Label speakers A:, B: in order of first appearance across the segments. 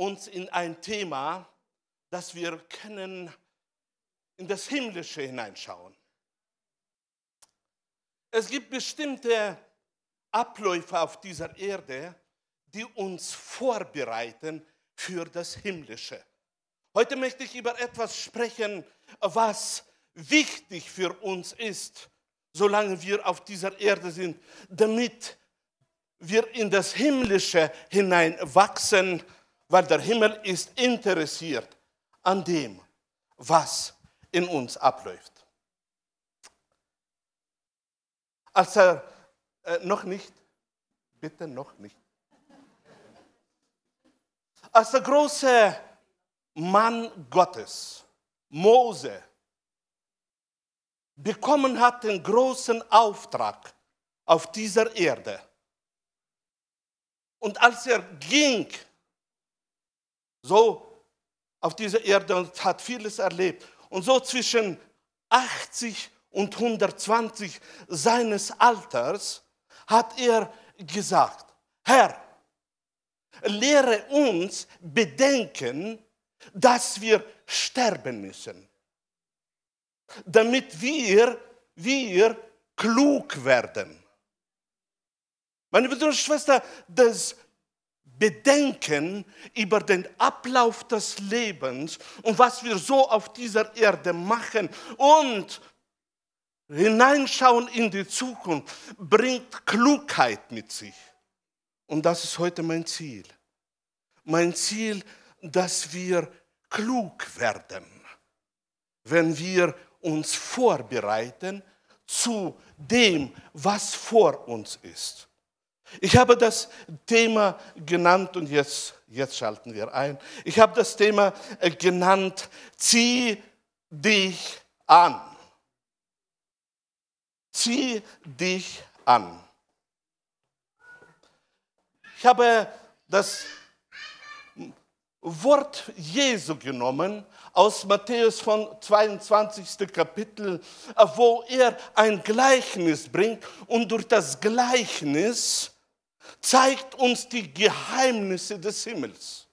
A: uns in ein Thema, dass wir können in das Himmlische hineinschauen. Es gibt bestimmte Abläufe auf dieser Erde, die uns vorbereiten für das Himmlische. Heute möchte ich über etwas sprechen, was wichtig für uns ist, solange wir auf dieser Erde sind, damit wir in das Himmlische hineinwachsen, weil der Himmel ist interessiert an dem, was in uns abläuft. Als er äh, noch nicht, bitte noch nicht, als der große Mann Gottes, Mose, bekommen hat den großen Auftrag auf dieser Erde. Und als er ging, so auf dieser Erde und hat vieles erlebt, und so zwischen 80 und 120 seines Alters hat er gesagt, Herr, lehre uns bedenken, dass wir sterben müssen, damit wir, wir klug werden. Meine Brüder und Schwestern, das Bedenken über den Ablauf des Lebens und was wir so auf dieser Erde machen und hineinschauen in die Zukunft bringt Klugheit mit sich. Und das ist heute mein Ziel. Mein Ziel, dass wir klug werden, wenn wir uns vorbereiten zu dem, was vor uns ist. Ich habe das Thema genannt und jetzt, jetzt schalten wir ein. Ich habe das Thema äh, genannt, zieh dich an. Zieh dich an. Ich habe das Wort Jesu genommen aus Matthäus von 22. Kapitel, wo er ein Gleichnis bringt und durch das Gleichnis zeigt uns die Geheimnisse des Himmels.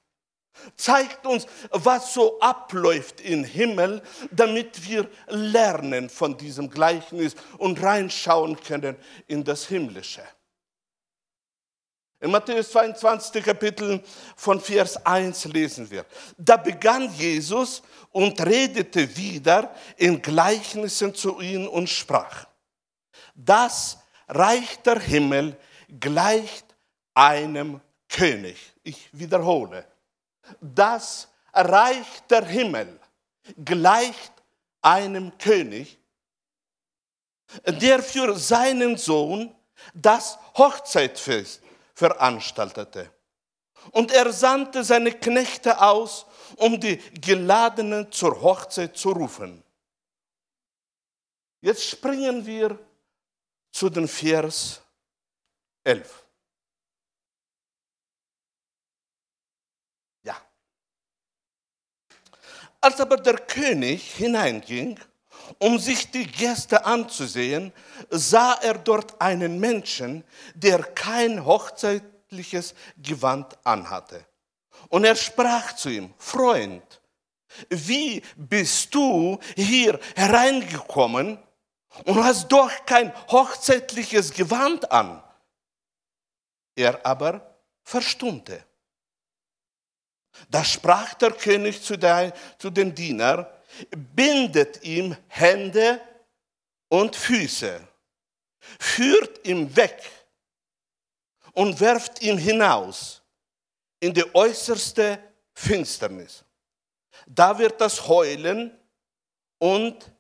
A: Zeigt uns, was so abläuft im Himmel, damit wir lernen von diesem Gleichnis und reinschauen können in das Himmlische. In Matthäus 22. Kapitel von Vers 1 lesen wir. Da begann Jesus und redete wieder in Gleichnissen zu ihnen und sprach. Das Reich der Himmel gleicht einem König. Ich wiederhole. Das Reich der Himmel gleicht einem König, der für seinen Sohn das Hochzeitfest veranstaltete. Und er sandte seine Knechte aus, um die Geladenen zur Hochzeit zu rufen. Jetzt springen wir zu den Vers 11. Als aber der König hineinging, um sich die Gäste anzusehen, sah er dort einen Menschen, der kein hochzeitliches Gewand anhatte. Und er sprach zu ihm, Freund, wie bist du hier hereingekommen und hast doch kein hochzeitliches Gewand an? Er aber verstummte. Da sprach der König zu, der, zu den Dienern, bindet ihm Hände und Füße, führt ihn weg und werft ihn hinaus in die äußerste Finsternis. Da wird das Heulen und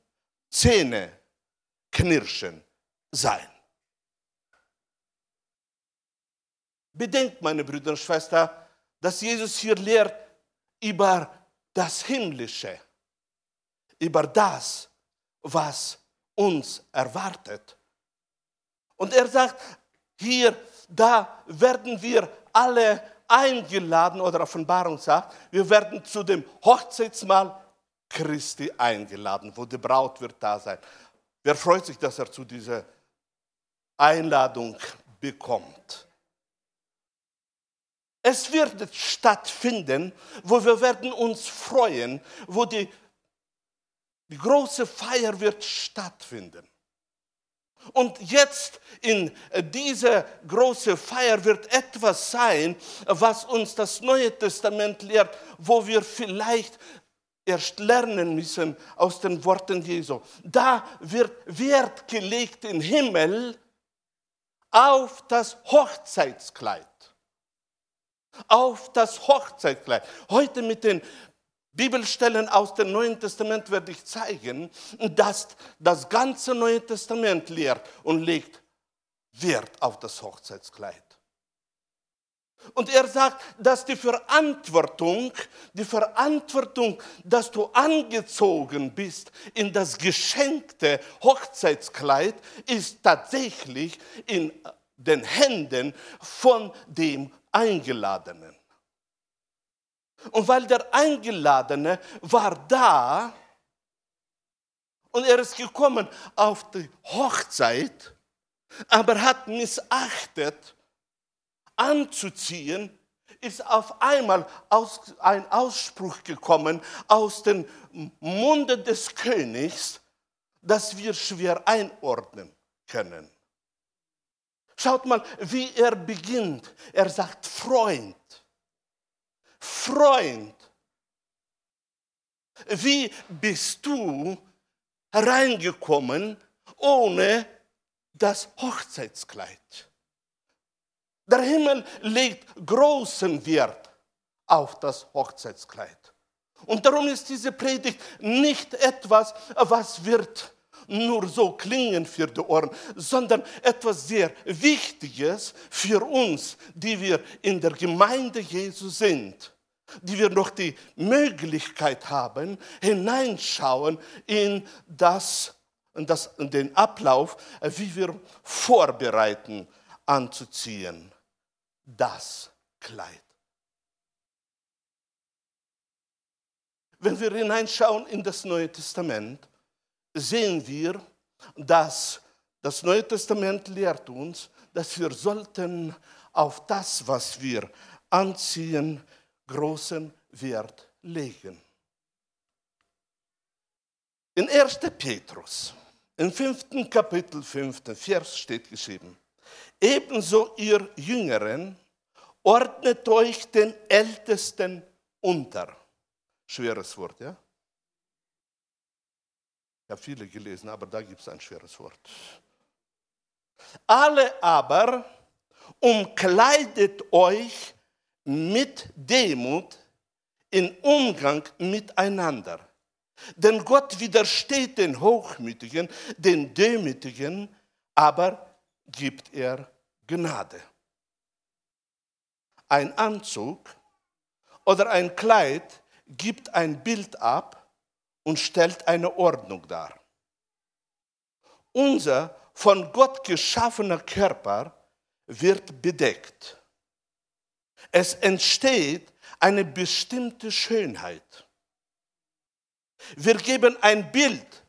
A: Zähne knirschen sein. Bedenkt, meine Brüder und Schwestern, dass Jesus hier lehrt über das Himmlische, über das, was uns erwartet. Und er sagt, hier, da werden wir alle eingeladen, oder Offenbarung sagt, wir werden zu dem Hochzeitsmahl Christi eingeladen, wo die Braut wird da sein. Wer freut sich, dass er zu dieser Einladung bekommt? Es wird stattfinden, wo wir werden uns freuen, wo die, die große Feier wird stattfinden. Und jetzt in dieser großen Feier wird etwas sein, was uns das Neue Testament lehrt, wo wir vielleicht erst lernen müssen aus den Worten Jesu. Da wird Wert gelegt im Himmel auf das Hochzeitskleid. Auf das Hochzeitskleid. Heute mit den Bibelstellen aus dem Neuen Testament werde ich zeigen, dass das ganze Neue Testament lehrt und legt Wert auf das Hochzeitskleid. Und er sagt, dass die Verantwortung, die Verantwortung, dass du angezogen bist in das geschenkte Hochzeitskleid, ist tatsächlich in den Händen von dem Eingeladenen. Und weil der Eingeladene war da und er ist gekommen auf die Hochzeit, aber hat missachtet, anzuziehen, ist auf einmal aus, ein Ausspruch gekommen aus dem Munde des Königs, das wir schwer einordnen können. Schaut mal, wie er beginnt. Er sagt Freund. Freund. Wie bist du reingekommen ohne das Hochzeitskleid? Der Himmel legt großen Wert auf das Hochzeitskleid. Und darum ist diese Predigt nicht etwas, was wird nur so klingen für die Ohren, sondern etwas sehr Wichtiges für uns, die wir in der Gemeinde Jesu sind, die wir noch die Möglichkeit haben, hineinschauen in das, in das in den Ablauf, wie wir vorbereiten, anzuziehen das Kleid. Wenn wir hineinschauen in das Neue Testament, sehen wir, dass das Neue Testament lehrt uns, dass wir sollten auf das, was wir anziehen, großen Wert legen. In 1. Petrus, im 5. Kapitel 5. Vers steht geschrieben, Ebenso ihr Jüngeren, ordnet euch den Ältesten unter. Schweres Wort, ja? Ich habe viele gelesen, aber da gibt es ein schweres Wort. Alle aber umkleidet euch mit Demut in Umgang miteinander. Denn Gott widersteht den Hochmütigen, den Demütigen, aber gibt er Gnade. Ein Anzug oder ein Kleid gibt ein Bild ab und stellt eine Ordnung dar. Unser von Gott geschaffener Körper wird bedeckt. Es entsteht eine bestimmte Schönheit. Wir geben ein Bild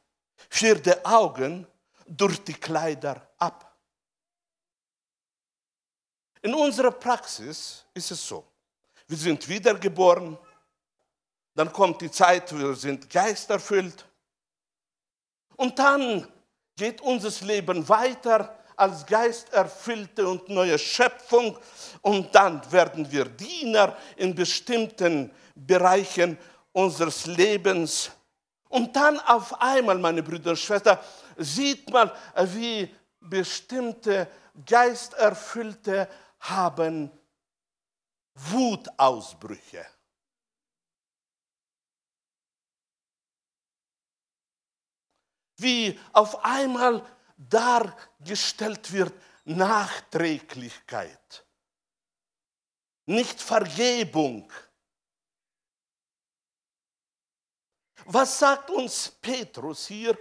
A: für die Augen durch die Kleider ab. In unserer Praxis ist es so, wir sind wiedergeboren, dann kommt die Zeit, wir sind geisterfüllt und dann geht unser Leben weiter als geisterfüllte und neue Schöpfung und dann werden wir Diener in bestimmten Bereichen unseres Lebens. Und dann auf einmal, meine Brüder und Schwestern, sieht man, wie bestimmte geisterfüllte haben Wutausbrüche. Wie auf einmal dargestellt wird Nachträglichkeit, nicht Vergebung. Was sagt uns Petrus hier?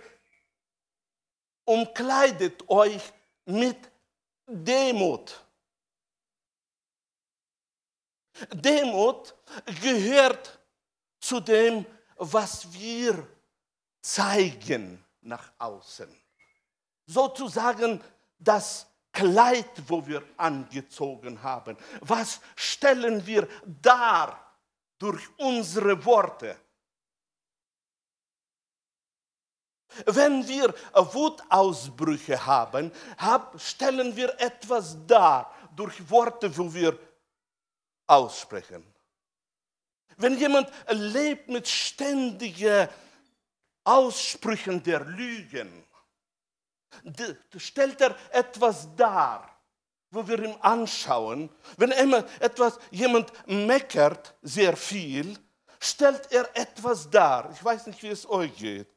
A: Umkleidet euch mit Demut. Demut gehört zu dem, was wir zeigen nach außen. Sozusagen das Kleid, wo wir angezogen haben. Was stellen wir dar durch unsere Worte? Wenn wir Wutausbrüche haben, stellen wir etwas dar durch Worte, wo wir aussprechen. Wenn jemand lebt mit ständiger Aussprüchen der Lügen stellt er etwas dar, wo wir ihn anschauen. Wenn immer etwas, jemand meckert sehr viel, stellt er etwas dar. Ich weiß nicht, wie es euch geht.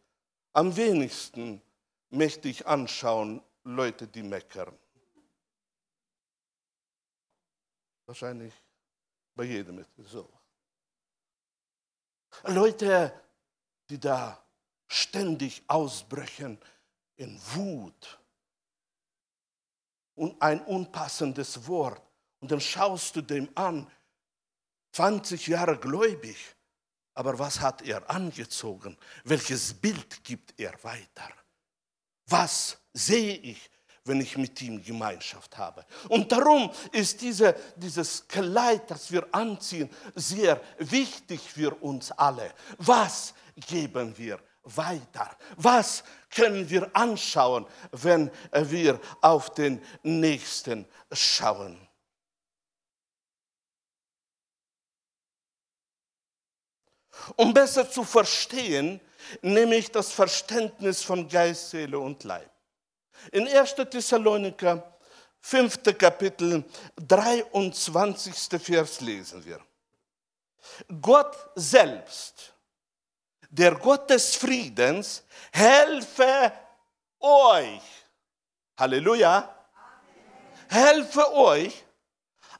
A: Am wenigsten möchte ich anschauen Leute, die meckern. Wahrscheinlich bei jedem ist es so. Leute, die da ständig ausbrechen in Wut und ein unpassendes Wort. Und dann schaust du dem an, 20 Jahre gläubig, aber was hat er angezogen? Welches Bild gibt er weiter? Was sehe ich, wenn ich mit ihm Gemeinschaft habe? Und darum ist diese, dieses Kleid, das wir anziehen, sehr wichtig für uns alle. Was geben wir weiter? Was können wir anschauen, wenn wir auf den Nächsten schauen? Um besser zu verstehen, nehme ich das Verständnis von Geist, Seele und Leib. In 1. Thessaloniker 5. Kapitel 23. Vers lesen wir. Gott selbst der Gott des Friedens helfe euch. Halleluja. Helfe euch,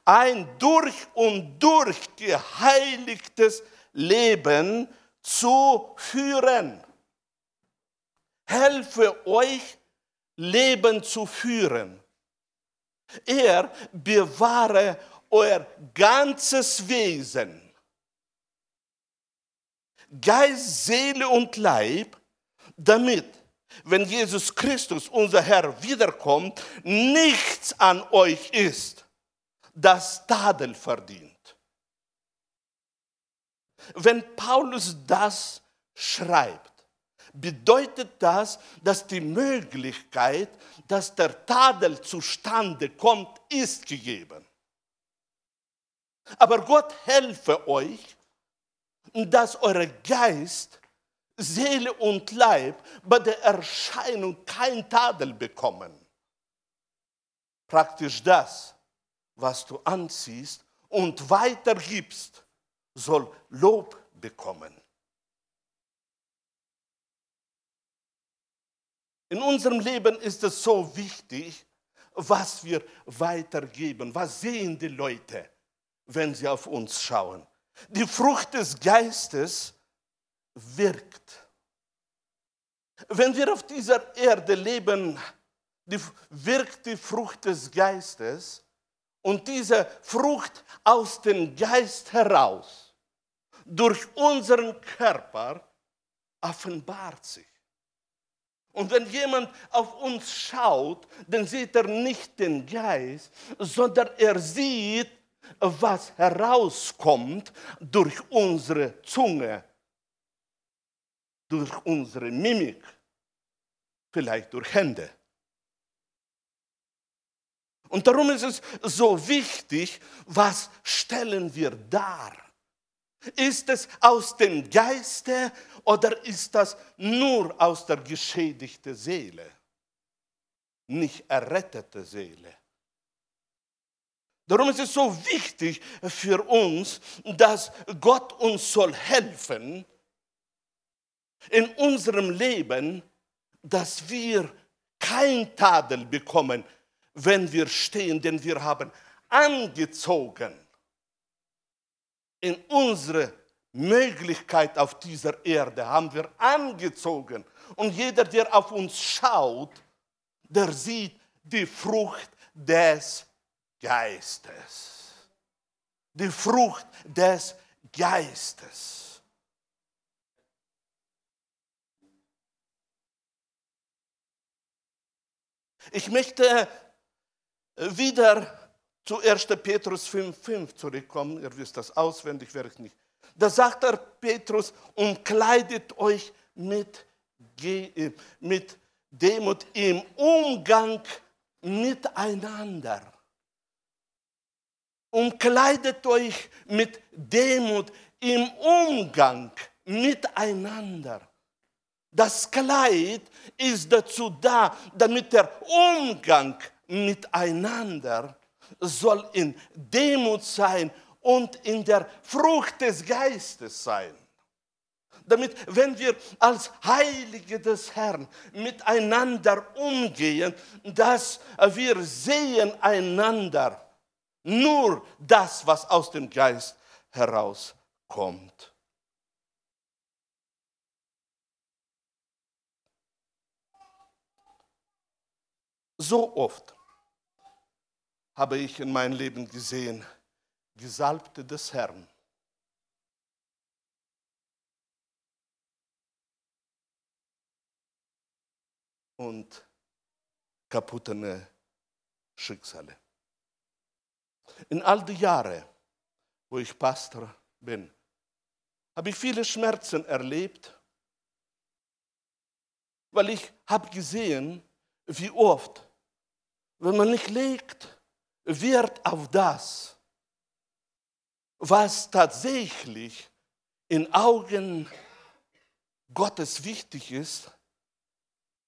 A: ein durch und durch geheiligtes Leben zu führen. Helfe euch, Leben zu führen. Er bewahre euer ganzes Wesen Geist, Seele und Leib, damit, wenn Jesus Christus, unser Herr, wiederkommt, nichts an euch ist, das Tadel verdient. Wenn Paulus das schreibt, bedeutet das, dass die Möglichkeit, dass der Tadel zustande kommt, ist gegeben. Aber Gott helfe euch, dass eure Geist, Seele und Leib bei der Erscheinung kein Tadel bekommen. Praktisch das, was du anziehst und weitergibst, soll Lob bekommen. In unserem Leben ist es so wichtig, was wir weitergeben. Was sehen die Leute, wenn sie auf uns schauen? Die Frucht des Geistes wirkt. Wenn wir auf dieser Erde leben, die, wirkt die Frucht des Geistes und diese Frucht aus dem Geist heraus durch unseren Körper offenbart sich. Und wenn jemand auf uns schaut, dann sieht er nicht den Geist, sondern er sieht was herauskommt durch unsere Zunge, durch unsere Mimik, vielleicht durch Hände. Und darum ist es so wichtig, was stellen wir dar? Ist es aus dem Geiste oder ist das nur aus der geschädigten Seele? Nicht errettete Seele. Darum ist es so wichtig für uns, dass Gott uns soll helfen in unserem Leben, dass wir kein Tadel bekommen, wenn wir stehen, denn wir haben angezogen in unsere Möglichkeit auf dieser Erde, haben wir angezogen. Und jeder, der auf uns schaut, der sieht die Frucht des Geistes. Die Frucht des Geistes. Ich möchte äh, wieder zu 1. Petrus 5,5 zurückkommen. Ihr wisst das auswendig, werde ich nicht. Da sagt er Petrus, umkleidet euch mit, äh, mit Demut im Umgang miteinander. Und kleidet euch mit Demut im Umgang miteinander. Das Kleid ist dazu da, damit der Umgang miteinander soll in Demut sein und in der Frucht des Geistes sein. Damit, wenn wir als Heilige des Herrn miteinander umgehen, dass wir sehen einander nur das, was aus dem Geist herauskommt. So oft habe ich in meinem Leben gesehen, Gesalbte des Herrn. Und kaputte Schicksale. In all die Jahre, wo ich Pastor bin, habe ich viele Schmerzen erlebt, weil ich habe gesehen, wie oft, wenn man nicht legt, Wert auf das, was tatsächlich in Augen Gottes wichtig ist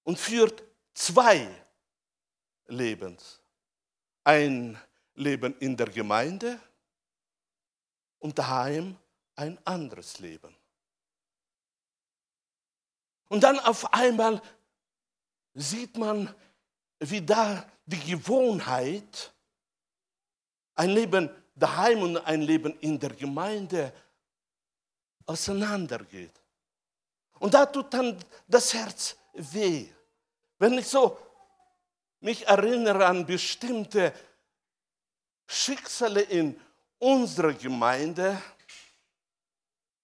A: und führt zwei Lebens. Ein Leben in der Gemeinde und daheim ein anderes Leben. Und dann auf einmal sieht man, wie da die Gewohnheit, ein Leben daheim und ein Leben in der Gemeinde auseinandergeht. Und da tut dann das Herz weh. Wenn ich so mich erinnere an bestimmte Schicksale in unserer Gemeinde,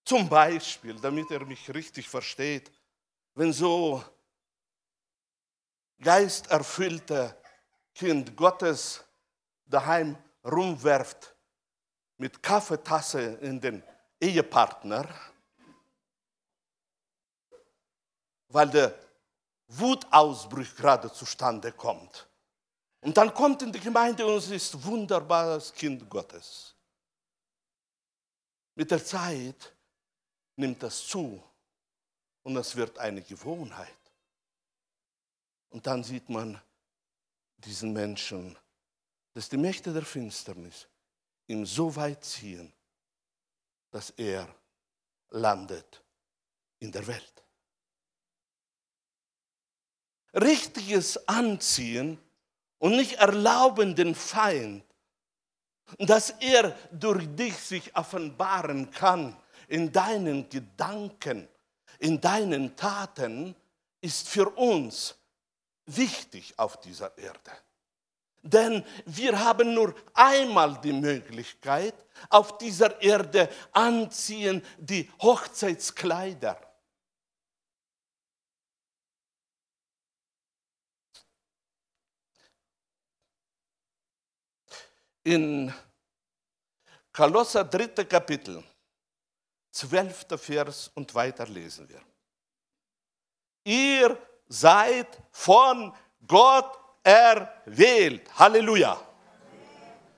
A: zum Beispiel, damit er mich richtig versteht, wenn so geisterfüllte Kind Gottes daheim rumwerft mit Kaffeetasse in den Ehepartner, weil der Wutausbruch gerade zustande kommt. Und dann kommt in die Gemeinde und es ist wunderbares Kind Gottes. Mit der Zeit nimmt das zu und es wird eine Gewohnheit. Und dann sieht man diesen Menschen, dass die Mächte der Finsternis ihn so weit ziehen, dass er landet in der Welt. Richtiges Anziehen und nicht erlauben den Feind, dass er durch dich sich offenbaren kann in deinen Gedanken, in deinen Taten, ist für uns wichtig auf dieser Erde. Denn wir haben nur einmal die Möglichkeit, auf dieser Erde anziehen die Hochzeitskleider. In Kolosser 3. Kapitel, 12. Vers und weiter lesen wir. Ihr seid von Gott erwählt. Halleluja.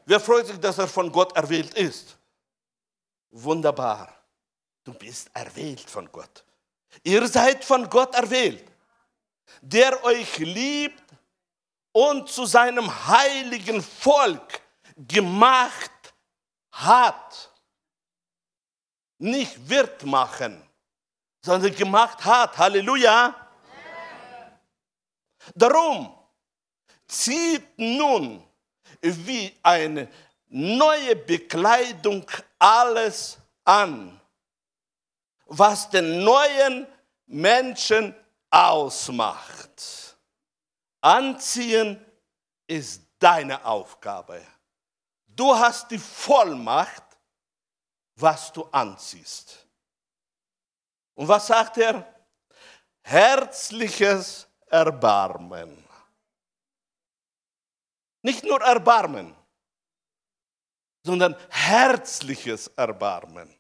A: Wer freut sich, dass er von Gott erwählt ist? Wunderbar. Du bist erwählt von Gott. Ihr seid von Gott erwählt, der euch liebt und zu seinem heiligen Volk gemacht hat. Nicht wird machen, sondern gemacht hat. Halleluja. Darum zieht nun wie eine neue Bekleidung alles an, was den neuen Menschen ausmacht. Anziehen ist deine Aufgabe. Du hast die Vollmacht, was du anziehst. Und was sagt er? Herzliches Erbarmen. Nicht nur Erbarmen, sondern herzliches Erbarmen.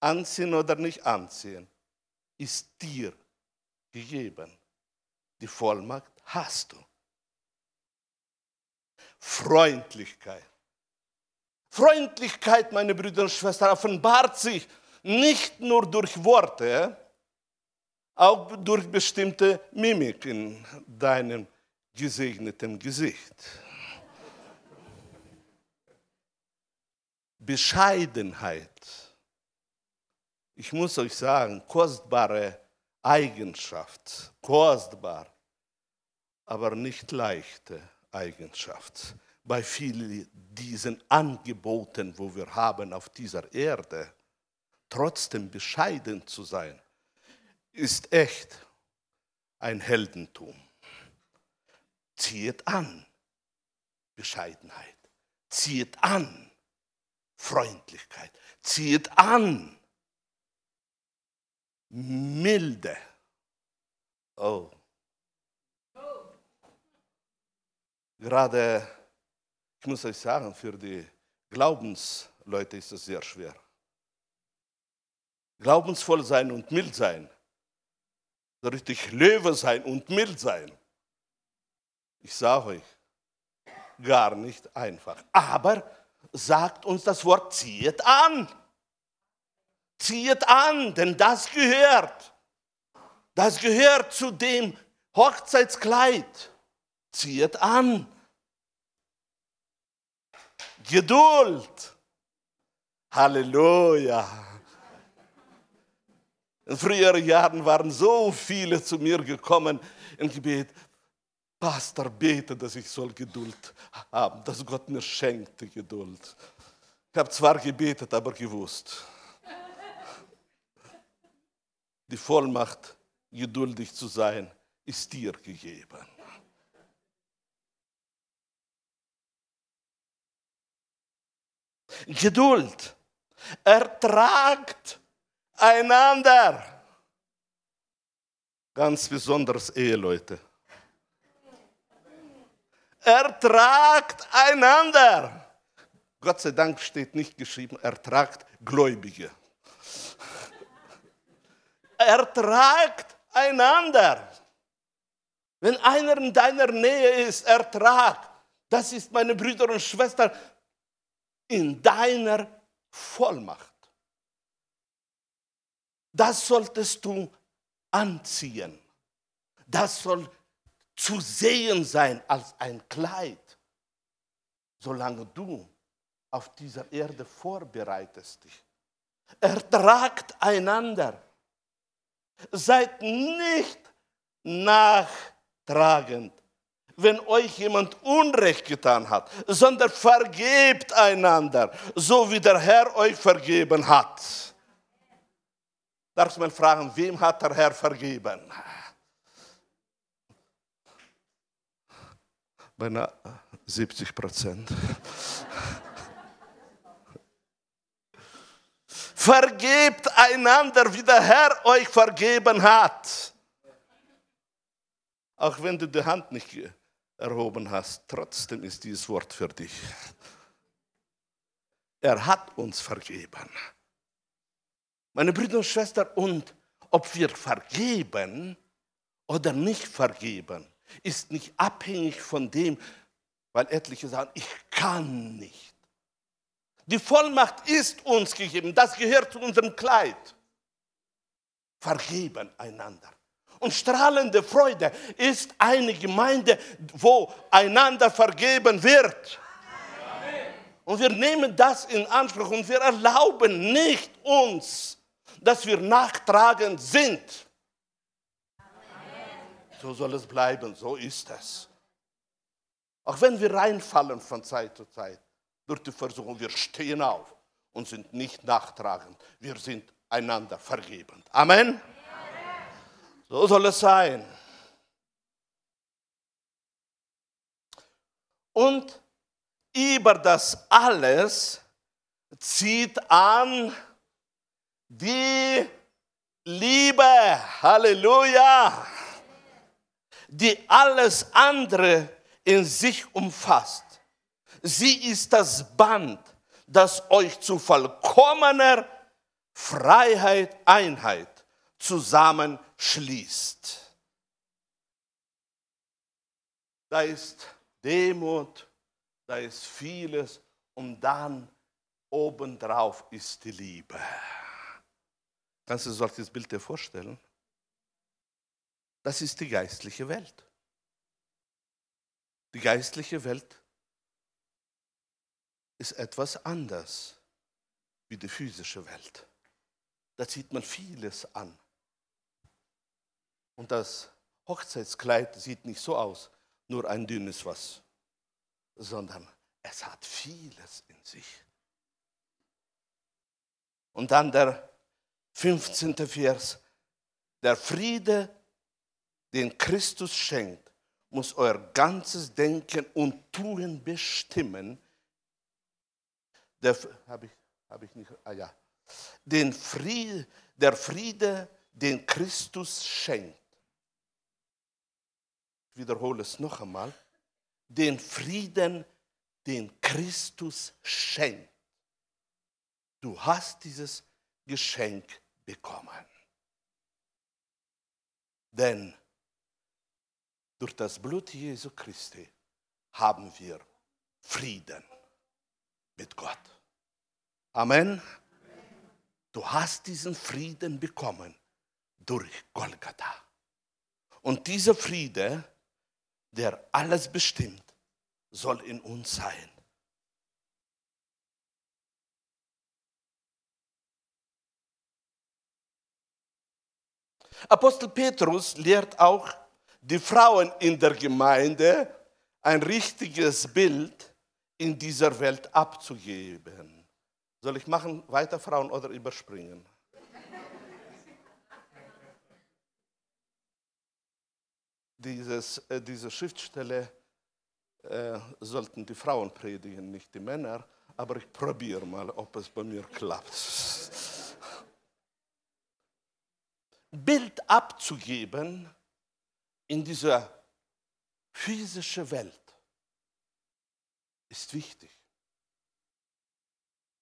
A: Anziehen oder nicht anziehen, ist dir gegeben. Die Vollmacht hast du. Freundlichkeit. Freundlichkeit, meine Brüder und Schwestern, offenbart sich nicht nur durch Worte, auch durch bestimmte Mimik in deinem gesegneten Gesicht. Bescheidenheit. Ich muss euch sagen, kostbare Eigenschaft, kostbar, aber nicht leichte Eigenschaft. Bei vielen diesen Angeboten, wo wir haben auf dieser Erde, trotzdem bescheiden zu sein, ist echt ein Heldentum. Zieht an Bescheidenheit, zieht an Freundlichkeit, zieht an Milde. Oh. Gerade, ich muss euch sagen, für die Glaubensleute ist es sehr schwer. Glaubensvoll sein und mild sein. So richtig Löwe sein und mild sein. Ich sage euch, gar nicht einfach. Aber sagt uns das Wort, zieht an. Zieht an, denn das gehört. Das gehört zu dem Hochzeitskleid. Zieht an. Geduld. Halleluja. In früheren Jahren waren so viele zu mir gekommen im Gebet. Pastor, bete, dass ich soll Geduld haben, dass Gott mir schenkt die Geduld. Ich habe zwar gebetet, aber gewusst. Die Vollmacht, geduldig zu sein, ist dir gegeben. Geduld ertragt einander. Ganz besonders Eheleute ertragt einander. Gott sei Dank steht nicht geschrieben, ertragt Gläubige. ertragt einander. Wenn einer in deiner Nähe ist, ertrag. Das ist, meine Brüder und Schwestern, in deiner Vollmacht. Das solltest du anziehen. Das soll zu sehen sein als ein Kleid, solange du auf dieser Erde vorbereitest dich. Ertragt einander. Seid nicht nachtragend, wenn euch jemand Unrecht getan hat, sondern vergebt einander, so wie der Herr euch vergeben hat. Darf man fragen, wem hat der Herr vergeben? beinahe 70 Prozent. Vergebt einander, wie der Herr euch vergeben hat. Auch wenn du die Hand nicht erhoben hast, trotzdem ist dieses Wort für dich. Er hat uns vergeben. Meine Brüder und Schwestern, und ob wir vergeben oder nicht vergeben, ist nicht abhängig von dem, weil etliche sagen, ich kann nicht. Die Vollmacht ist uns gegeben, das gehört zu unserem Kleid. Vergeben einander. Und strahlende Freude ist eine Gemeinde, wo einander vergeben wird. Und wir nehmen das in Anspruch und wir erlauben nicht uns, dass wir nachtragend sind. So soll es bleiben, so ist es. Auch wenn wir reinfallen von Zeit zu Zeit durch die Versuchung, wir stehen auf und sind nicht nachtragend. Wir sind einander vergebend. Amen. So soll es sein. Und über das alles zieht an die Liebe. Halleluja die alles andere in sich umfasst. Sie ist das Band, das euch zu vollkommener Freiheit, Einheit zusammenschließt. Da ist Demut, da ist vieles und dann obendrauf ist die Liebe. Kannst du dir solches Bild dir vorstellen? Das ist die geistliche Welt. Die geistliche Welt ist etwas anders wie die physische Welt. Da zieht man vieles an. Und das Hochzeitskleid sieht nicht so aus, nur ein dünnes was, sondern es hat vieles in sich. Und dann der 15. Vers. Der Friede, den Christus schenkt, muss euer ganzes Denken und Tun bestimmen. Der, habe ich, hab ich nicht, ah ja. Den Friede, der Friede, den Christus schenkt. Wiederhole es noch einmal. Den Frieden, den Christus schenkt. Du hast dieses Geschenk bekommen. Denn durch das Blut Jesu Christi haben wir Frieden mit Gott. Amen. Du hast diesen Frieden bekommen durch Golgatha. Und dieser Friede, der alles bestimmt, soll in uns sein. Apostel Petrus lehrt auch die Frauen in der Gemeinde ein richtiges Bild in dieser Welt abzugeben. Soll ich machen, weiter Frauen oder überspringen? Dieses, äh, diese Schriftstelle äh, sollten die Frauen predigen, nicht die Männer, aber ich probiere mal, ob es bei mir klappt. Bild abzugeben in dieser physischen Welt ist wichtig.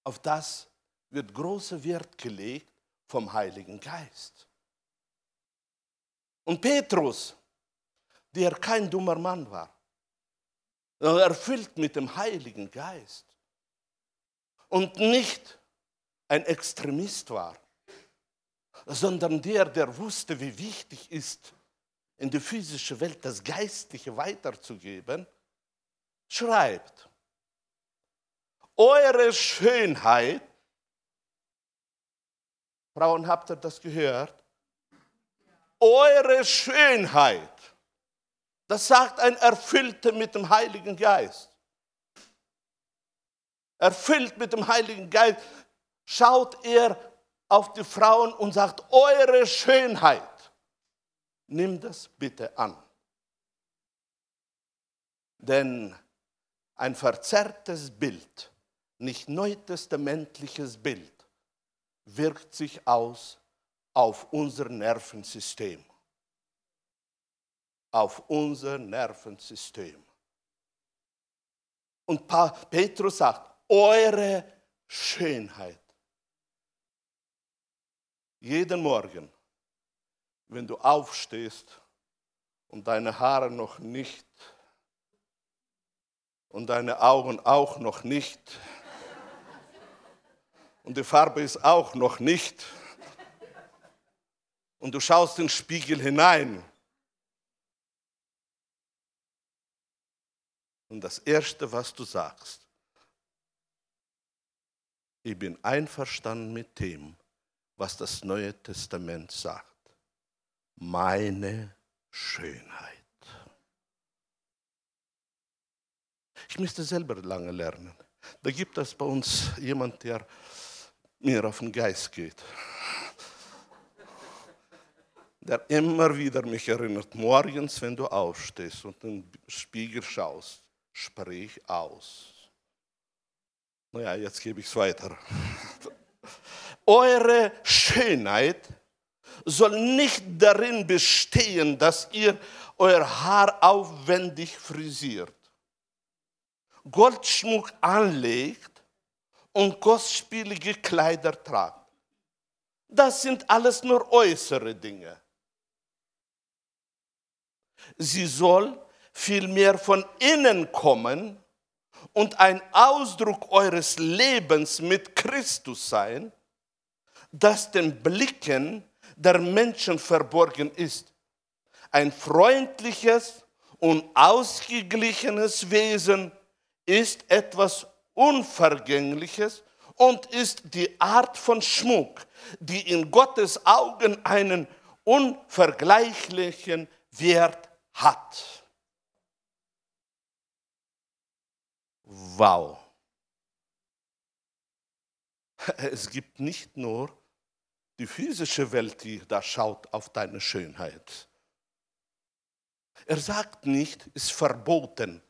A: Auf das wird großer Wert gelegt vom Heiligen Geist. Und Petrus, der kein dummer Mann war, sondern erfüllt mit dem Heiligen Geist und nicht ein Extremist war, sondern der, der wusste, wie wichtig ist, in die physische Welt das Geistliche weiterzugeben, schreibt, eure Schönheit, Frauen, habt ihr das gehört? Eure Schönheit, das sagt ein Erfüllter mit dem Heiligen Geist. Erfüllt mit dem Heiligen Geist schaut er auf die Frauen und sagt, eure Schönheit, nimm das bitte an. Denn ein verzerrtes Bild, nicht neutestamentliches Bild, wirkt sich aus auf unser Nervensystem. Auf unser Nervensystem. Und Petrus sagt, eure Schönheit jeden Morgen, wenn du aufstehst und deine Haare noch nicht und deine Augen auch noch nicht und die Farbe ist auch noch nicht und du schaust in den Spiegel hinein und das Erste, was du sagst, ich bin einverstanden mit dem, was das Neue Testament sagt. Meine Schönheit. Ich müsste selber lange lernen. Da gibt es bei uns jemand, der mir auf den Geist geht. Der immer wieder mich erinnert, morgens, wenn du aufstehst und in den Spiegel schaust, sprich aus. Naja, jetzt gebe ich es weiter. Eure Schönheit soll nicht darin bestehen, dass ihr euer Haar aufwendig frisiert, Goldschmuck anlegt und kostspielige Kleider tragt. Das sind alles nur äußere Dinge. Sie soll vielmehr von innen kommen und ein Ausdruck eures Lebens mit Christus sein, das den Blicken der Menschen verborgen ist. Ein freundliches und ausgeglichenes Wesen ist etwas Unvergängliches und ist die Art von Schmuck, die in Gottes Augen einen unvergleichlichen Wert hat. Wow. Es gibt nicht nur die physische Welt, die da schaut auf deine Schönheit. Er sagt nicht, es ist verboten,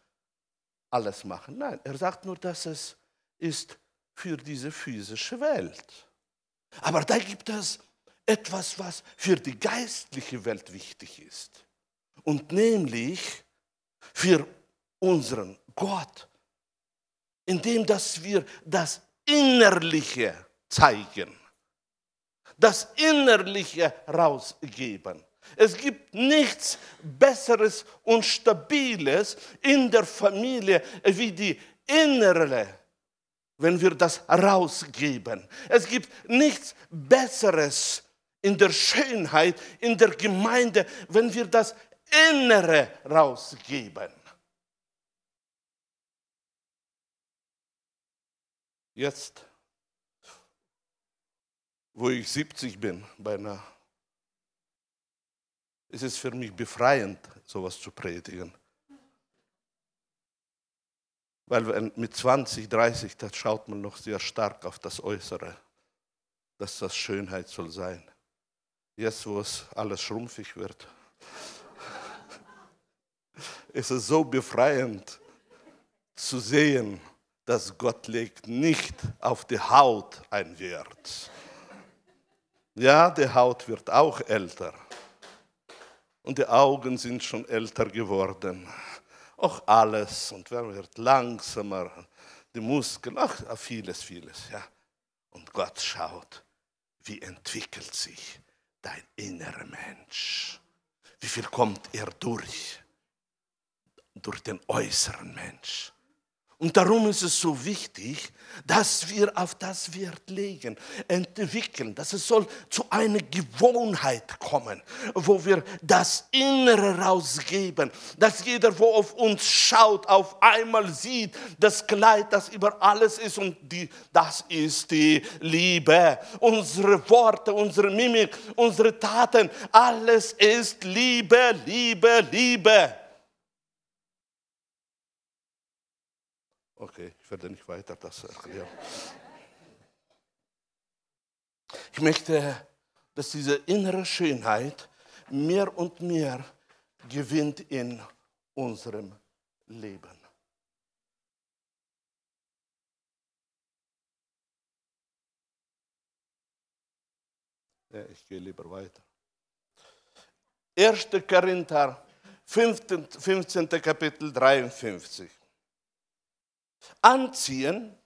A: alles machen. Nein, er sagt nur, dass es ist für diese physische Welt. Aber da gibt es etwas, was für die geistliche Welt wichtig ist. Und nämlich für unseren Gott, indem dass wir das Innerliche zeigen das Innerliche rausgeben. Es gibt nichts Besseres und Stabiles in der Familie wie die innere, wenn wir das rausgeben. Es gibt nichts Besseres in der Schönheit, in der Gemeinde, wenn wir das Innere rausgeben. Jetzt wo ich 70 bin, beinahe, ist es für mich befreiend, sowas zu predigen. Weil mit 20, 30, da schaut man noch sehr stark auf das Äußere, dass das Schönheit soll sein. Jetzt, wo es alles schrumpfig wird, ist es so befreiend zu sehen, dass Gott legt nicht auf die Haut ein Wert ja, die Haut wird auch älter. Und die Augen sind schon älter geworden. Auch alles. Und man wird langsamer. Die Muskeln, ach, vieles, vieles. Ja. Und Gott schaut, wie entwickelt sich dein innerer Mensch. Wie viel kommt er durch? Durch den äußeren Mensch. Und darum ist es so wichtig, dass wir auf das Wert legen, entwickeln, dass es soll zu einer Gewohnheit kommen, wo wir das Innere rausgeben, dass jeder, wo auf uns schaut, auf einmal sieht, das Kleid, das über alles ist und die, das ist die Liebe. Unsere Worte, unsere Mimik, unsere Taten, alles ist Liebe, Liebe, Liebe. Okay, ich werde nicht weiter das erklären. Ich möchte, dass diese innere Schönheit mehr und mehr gewinnt in unserem Leben. Ja, ich gehe lieber weiter. 1. Korinther, 15, 15. Kapitel 53. Anziehen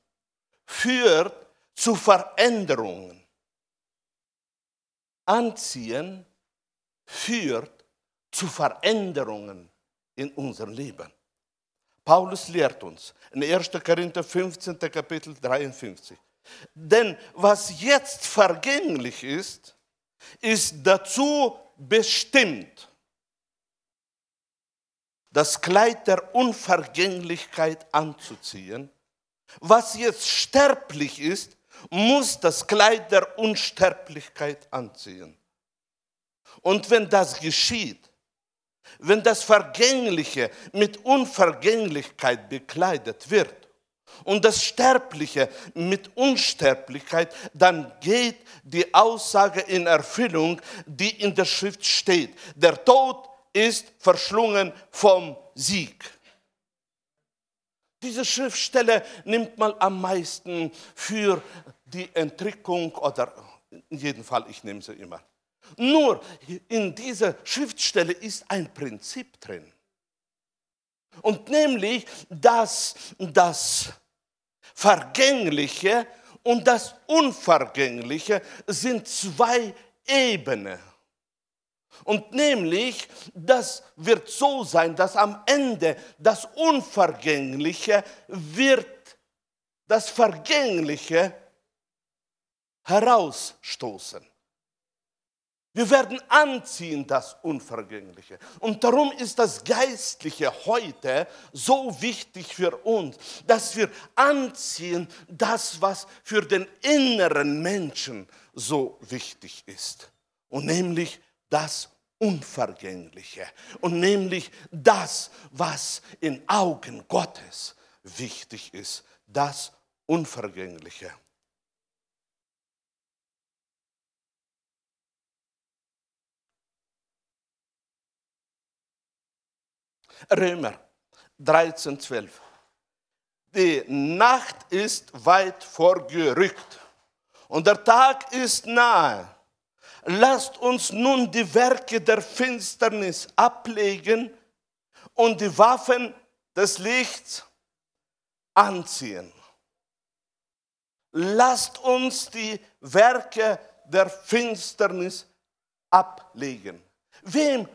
A: führt zu Veränderungen. Anziehen führt zu Veränderungen in unserem Leben. Paulus lehrt uns in 1. Korinther 15. Kapitel 53. Denn was jetzt vergänglich ist, ist dazu bestimmt, das Kleid der Unvergänglichkeit anzuziehen. Was jetzt sterblich ist, muss das Kleid der Unsterblichkeit anziehen. Und wenn das geschieht, wenn das Vergängliche mit Unvergänglichkeit bekleidet wird und das Sterbliche mit Unsterblichkeit, dann geht die Aussage in Erfüllung, die in der Schrift steht. Der Tod ist verschlungen vom Sieg. Diese Schriftstelle nimmt man am meisten für die Entrückung oder in jedem Fall, ich nehme sie immer. Nur in dieser Schriftstelle ist ein Prinzip drin. Und nämlich, dass das Vergängliche und das Unvergängliche sind zwei Ebenen. Und nämlich, das wird so sein, dass am Ende das Unvergängliche wird das Vergängliche herausstoßen. Wir werden anziehen das Unvergängliche. Und darum ist das Geistliche heute so wichtig für uns, dass wir anziehen das, was für den inneren Menschen so wichtig ist. Und nämlich das Unvergängliche. Und nämlich das, was in Augen Gottes wichtig ist. Das Unvergängliche. Römer 13, 12. Die Nacht ist weit vorgerückt und der Tag ist nahe. Lasst uns nun die Werke der Finsternis ablegen und die Waffen des Lichts anziehen. Lasst uns die Werke der Finsternis ablegen. Wem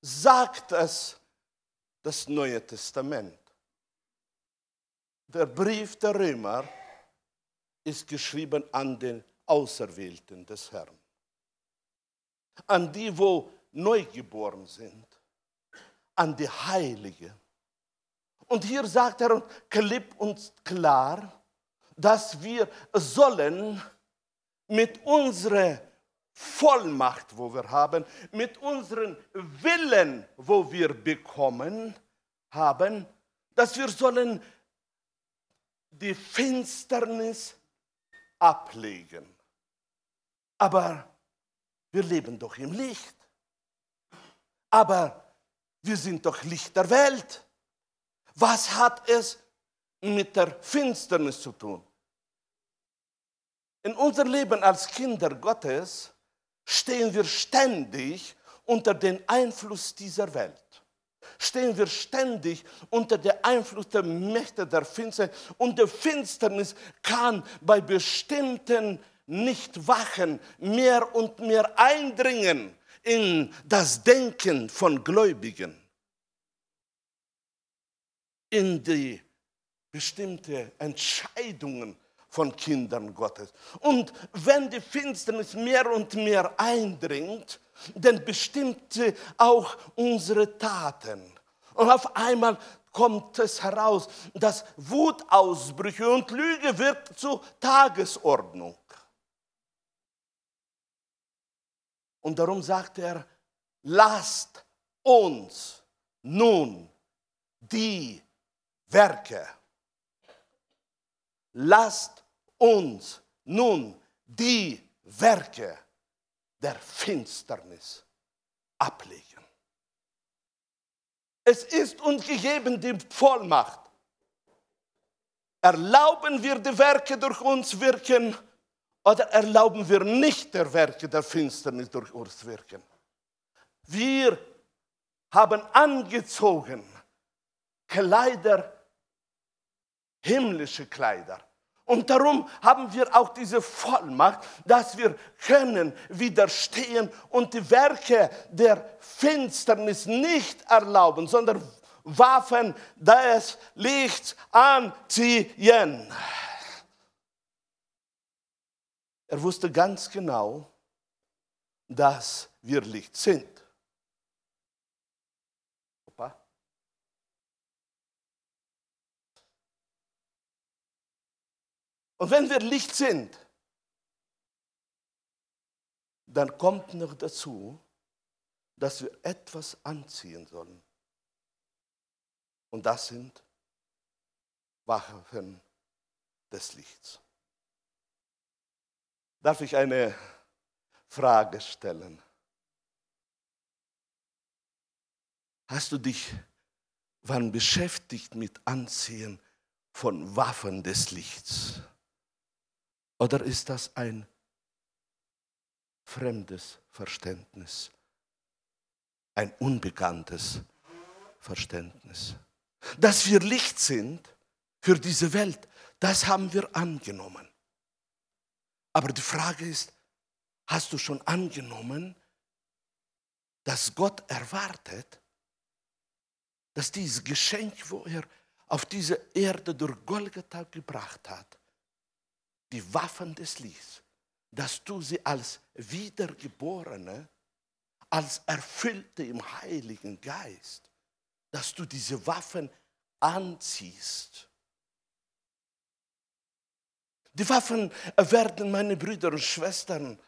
A: sagt es das Neue Testament. Der Brief der Römer ist geschrieben an den Auserwählten des Herrn, an die, wo neugeboren sind, an die Heiligen. Und hier sagt er klipp und klar, dass wir sollen mit unserer Vollmacht, wo wir haben, mit unserem Willen, wo wir bekommen haben, dass wir sollen die Finsternis ablegen. Aber wir leben doch im Licht. Aber wir sind doch Licht der Welt. Was hat es mit der Finsternis zu tun? In unserem Leben als Kinder Gottes stehen wir ständig unter dem Einfluss dieser Welt. Stehen wir ständig unter dem Einfluss der Mächte der Finsternis. Und der Finsternis kann bei bestimmten Nichtwachen mehr und mehr eindringen in das Denken von Gläubigen, in die bestimmte Entscheidungen von Kindern Gottes. Und wenn die Finsternis mehr und mehr eindringt, dann bestimmt sie auch unsere Taten. Und auf einmal kommt es heraus, dass Wutausbrüche und Lüge wird zur Tagesordnung. Und darum sagt er, lasst uns nun die Werke, lasst uns nun die Werke der Finsternis ablegen. Es ist uns gegeben die Vollmacht. Erlauben wir die Werke durch uns wirken oder erlauben wir nicht die Werke der Finsternis durch uns wirken? Wir haben angezogen Kleider, himmlische Kleider und darum haben wir auch diese Vollmacht, dass wir können widerstehen und die Werke der Finsternis nicht erlauben, sondern Waffen des Lichts anziehen. Er wusste ganz genau, dass wir Licht sind. Und wenn wir Licht sind, dann kommt noch dazu, dass wir etwas anziehen sollen. Und das sind Waffen des Lichts. Darf ich eine Frage stellen? Hast du dich wann beschäftigt mit Anziehen von Waffen des Lichts? Oder ist das ein fremdes Verständnis, ein unbekanntes Verständnis. Dass wir Licht sind für diese Welt, das haben wir angenommen. Aber die Frage ist, hast du schon angenommen, dass Gott erwartet, dass dieses Geschenk, wo er auf diese Erde durch Golgatha gebracht hat, die Waffen des Lichts, dass du sie als Wiedergeborene, als Erfüllte im Heiligen Geist, dass du diese Waffen anziehst. Die Waffen werden, meine Brüder und Schwestern,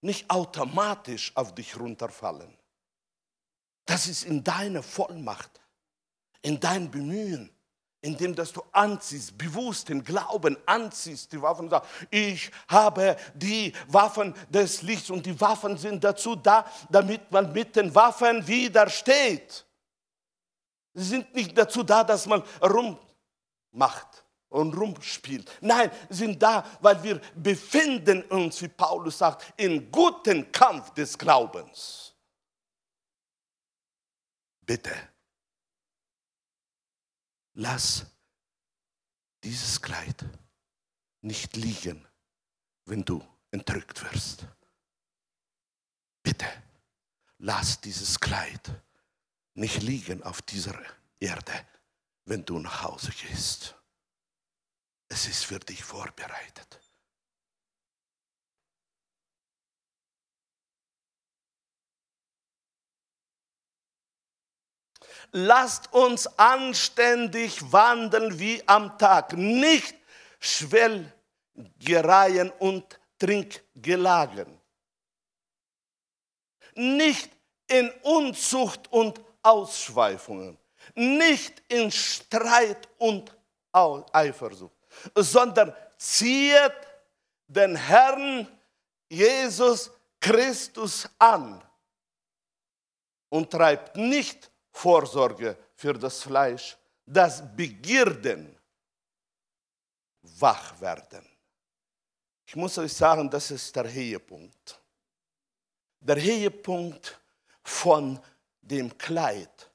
A: nicht automatisch auf dich runterfallen. Das ist in deiner Vollmacht, in dein Bemühen, indem dass du anziehst, bewusst den Glauben anziehst, die Waffen sagst, ich habe die Waffen des Lichts und die Waffen sind dazu da, damit man mit den Waffen widersteht. Sie sind nicht dazu da, dass man rummacht und rumspielt. Nein, sind da, weil wir befinden uns, wie Paulus sagt, in guten Kampf des Glaubens. Bitte, lass dieses Kleid nicht liegen, wenn du entrückt wirst. Bitte, lass dieses Kleid nicht liegen auf dieser Erde, wenn du nach Hause gehst. Es ist für dich vorbereitet. Lasst uns anständig wandeln wie am Tag, nicht Schwellgereien und Trinkgelagen, nicht in Unzucht und Ausschweifungen, nicht in Streit und Eifersucht sondern zieht den Herrn Jesus Christus an und treibt nicht Vorsorge für das Fleisch, dass Begierden wach werden. Ich muss euch sagen, das ist der Höhepunkt. Der Höhepunkt von dem Kleid,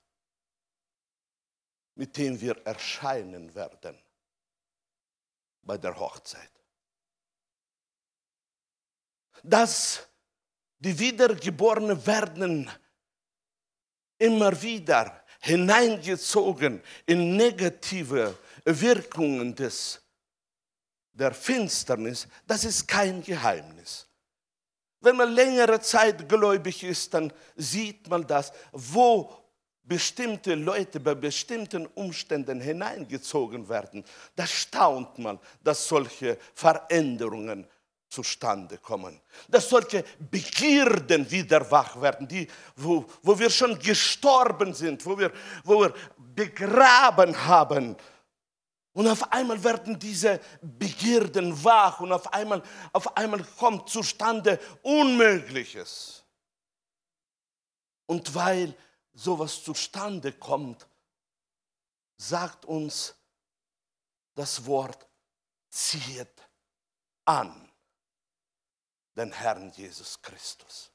A: mit dem wir erscheinen werden bei der Hochzeit. Dass die Wiedergeborenen werden immer wieder hineingezogen in negative Wirkungen des, der Finsternis, das ist kein Geheimnis. Wenn man längere Zeit gläubig ist, dann sieht man das, wo bestimmte Leute bei bestimmten Umständen hineingezogen werden, da staunt man, dass solche Veränderungen zustande kommen, dass solche Begierden wieder wach werden, die, wo, wo wir schon gestorben sind, wo wir, wo wir begraben haben. Und auf einmal werden diese Begierden wach und auf einmal, auf einmal kommt zustande Unmögliches. Und weil sowas zustande kommt, sagt uns das Wort, zieht an den Herrn Jesus Christus.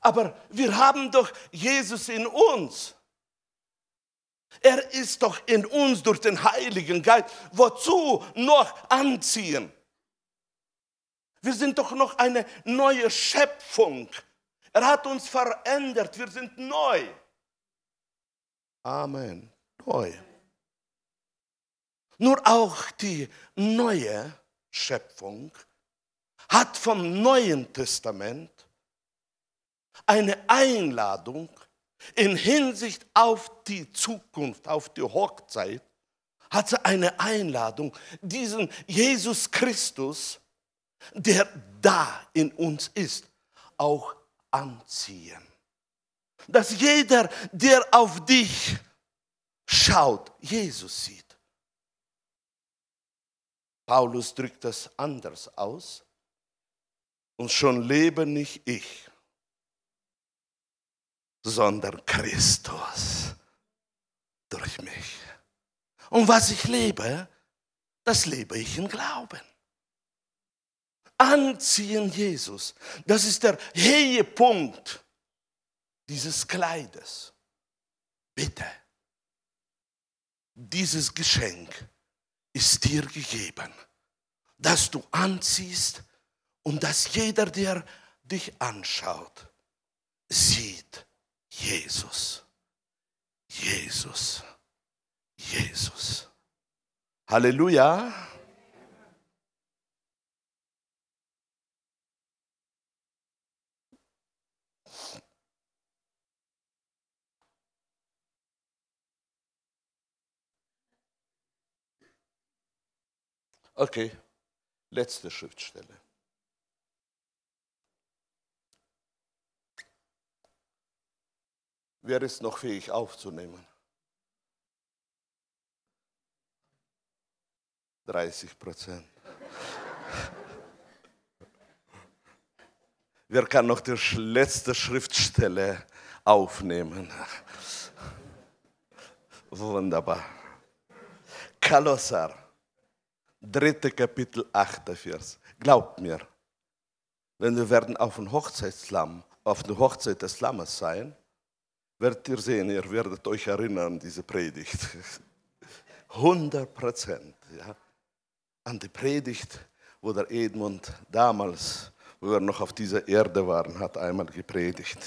A: Aber wir haben doch Jesus in uns. Er ist doch in uns durch den Heiligen Geist. Wozu noch anziehen? Wir sind doch noch eine neue Schöpfung. Er hat uns verändert. Wir sind neu. Amen. Neu. Nur auch die neue Schöpfung hat vom Neuen Testament eine Einladung in Hinsicht auf die Zukunft, auf die Hochzeit, hat sie eine Einladung, diesen Jesus Christus, der da in uns ist, auch anziehen. Dass jeder, der auf dich schaut, Jesus sieht. Paulus drückt das anders aus. Und schon lebe nicht ich, sondern Christus durch mich. Und was ich lebe, das lebe ich im Glauben. Anziehen Jesus. Das ist der Höhepunkt dieses Kleides. Bitte, dieses Geschenk ist dir gegeben, dass du anziehst und dass jeder, der dich anschaut, sieht Jesus. Jesus. Jesus. Halleluja. Okay, letzte Schriftstelle. Wer ist noch fähig aufzunehmen? 30 Prozent. Wer kann noch die letzte Schriftstelle aufnehmen? Wunderbar. Kalossar, dritte Kapitel, achter Vers. Glaubt mir, wenn wir werden auf dem Hochzeitslamm, auf der Hochzeit des Lammes sein, werdet ihr sehen, ihr werdet euch erinnern an diese Predigt. 100 Prozent. Ja an die Predigt, wo der Edmund damals, wo wir noch auf dieser Erde waren, hat einmal gepredigt.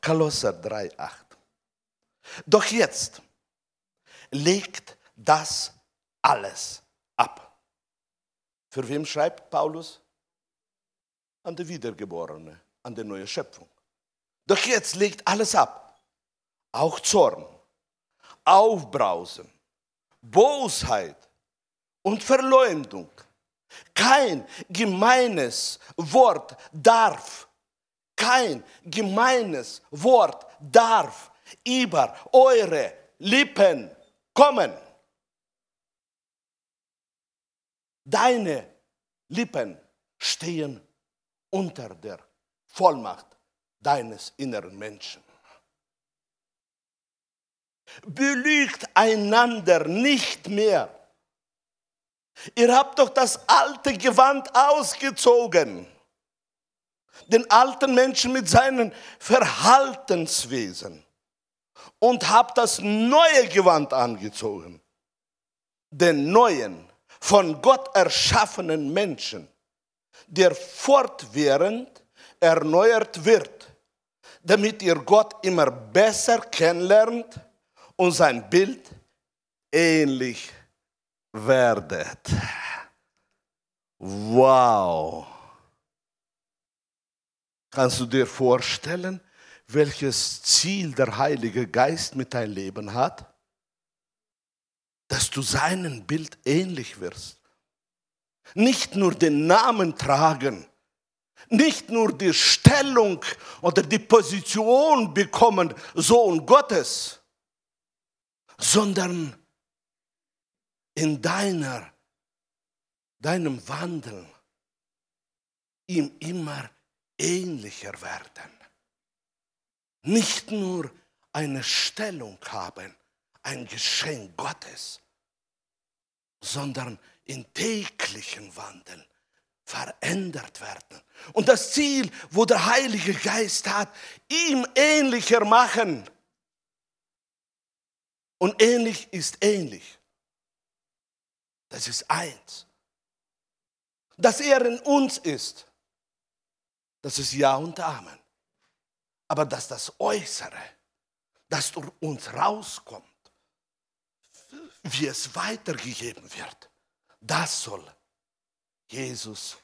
A: Kolosser 3,8. Doch jetzt legt das alles ab. Für wem schreibt Paulus? An die Wiedergeborene, an die neue Schöpfung. Doch jetzt legt alles ab. Auch Zorn, Aufbrausen, Bosheit und Verleumdung. Kein gemeines Wort darf, kein gemeines Wort darf über eure Lippen kommen. Deine Lippen stehen unter der Vollmacht deines inneren Menschen belügt einander nicht mehr. Ihr habt doch das alte Gewand ausgezogen. Den alten Menschen mit seinen Verhaltenswesen. Und habt das neue Gewand angezogen. Den neuen, von Gott erschaffenen Menschen, der fortwährend erneuert wird, damit ihr Gott immer besser kennenlernt und sein Bild ähnlich werdet. Wow. Kannst du dir vorstellen, welches Ziel der Heilige Geist mit deinem Leben hat? Dass du seinem Bild ähnlich wirst. Nicht nur den Namen tragen, nicht nur die Stellung oder die Position bekommen, Sohn Gottes, sondern in deiner, deinem Wandel ihm immer ähnlicher werden. Nicht nur eine Stellung haben, ein Geschenk Gottes, sondern in täglichen Wandel verändert werden. Und das Ziel, wo der Heilige Geist hat, ihm ähnlicher machen. Und ähnlich ist ähnlich. Das ist eins. Dass er in uns ist, das ist Ja und Amen. Aber dass das Äußere, das durch uns rauskommt, wie es weitergegeben wird, das soll Jesus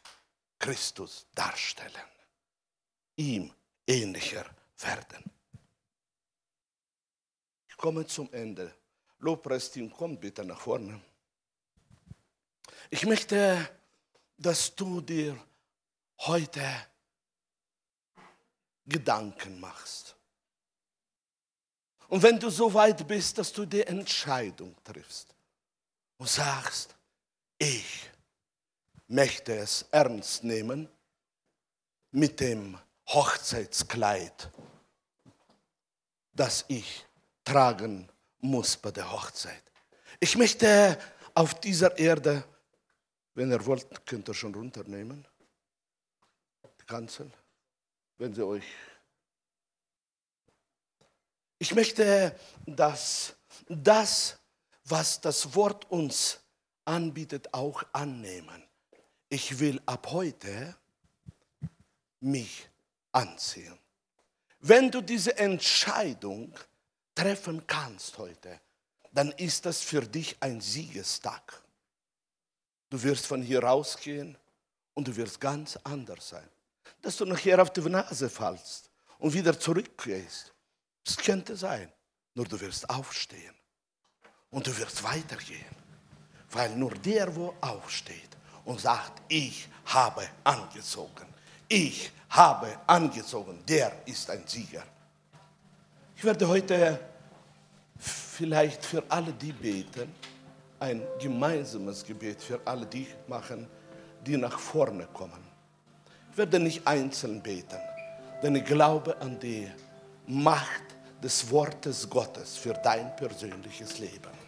A: Christus darstellen. Ihm ähnlicher werden komme zum Ende. Lobpreisteam, kommt bitte nach vorne. Ich möchte, dass du dir heute Gedanken machst. Und wenn du so weit bist, dass du die Entscheidung triffst und sagst, ich möchte es ernst nehmen mit dem Hochzeitskleid, das ich tragen muss bei der Hochzeit. Ich möchte auf dieser Erde, Wenn ihr wollt, könnt ihr schon runternehmen. Die Kanzel, wenn sie euch. Ich möchte, dass das, was das Wort uns anbietet, auch annehmen. Ich will ab heute mich anziehen. Wenn du diese Entscheidung treffen kannst heute, dann ist das für dich ein Siegestag. Du wirst von hier rausgehen und du wirst ganz anders sein. Dass du nachher auf die Nase fallst und wieder zurückgehst, das könnte sein. Nur du wirst aufstehen und du wirst weitergehen. Weil nur der, wo aufsteht und sagt, ich habe angezogen, ich habe angezogen, der ist ein Sieger. Ich werde heute vielleicht für alle die beten, ein gemeinsames Gebet für alle die machen, die nach vorne kommen. Ich werde nicht einzeln beten, denn ich glaube an die Macht des Wortes Gottes für dein persönliches Leben.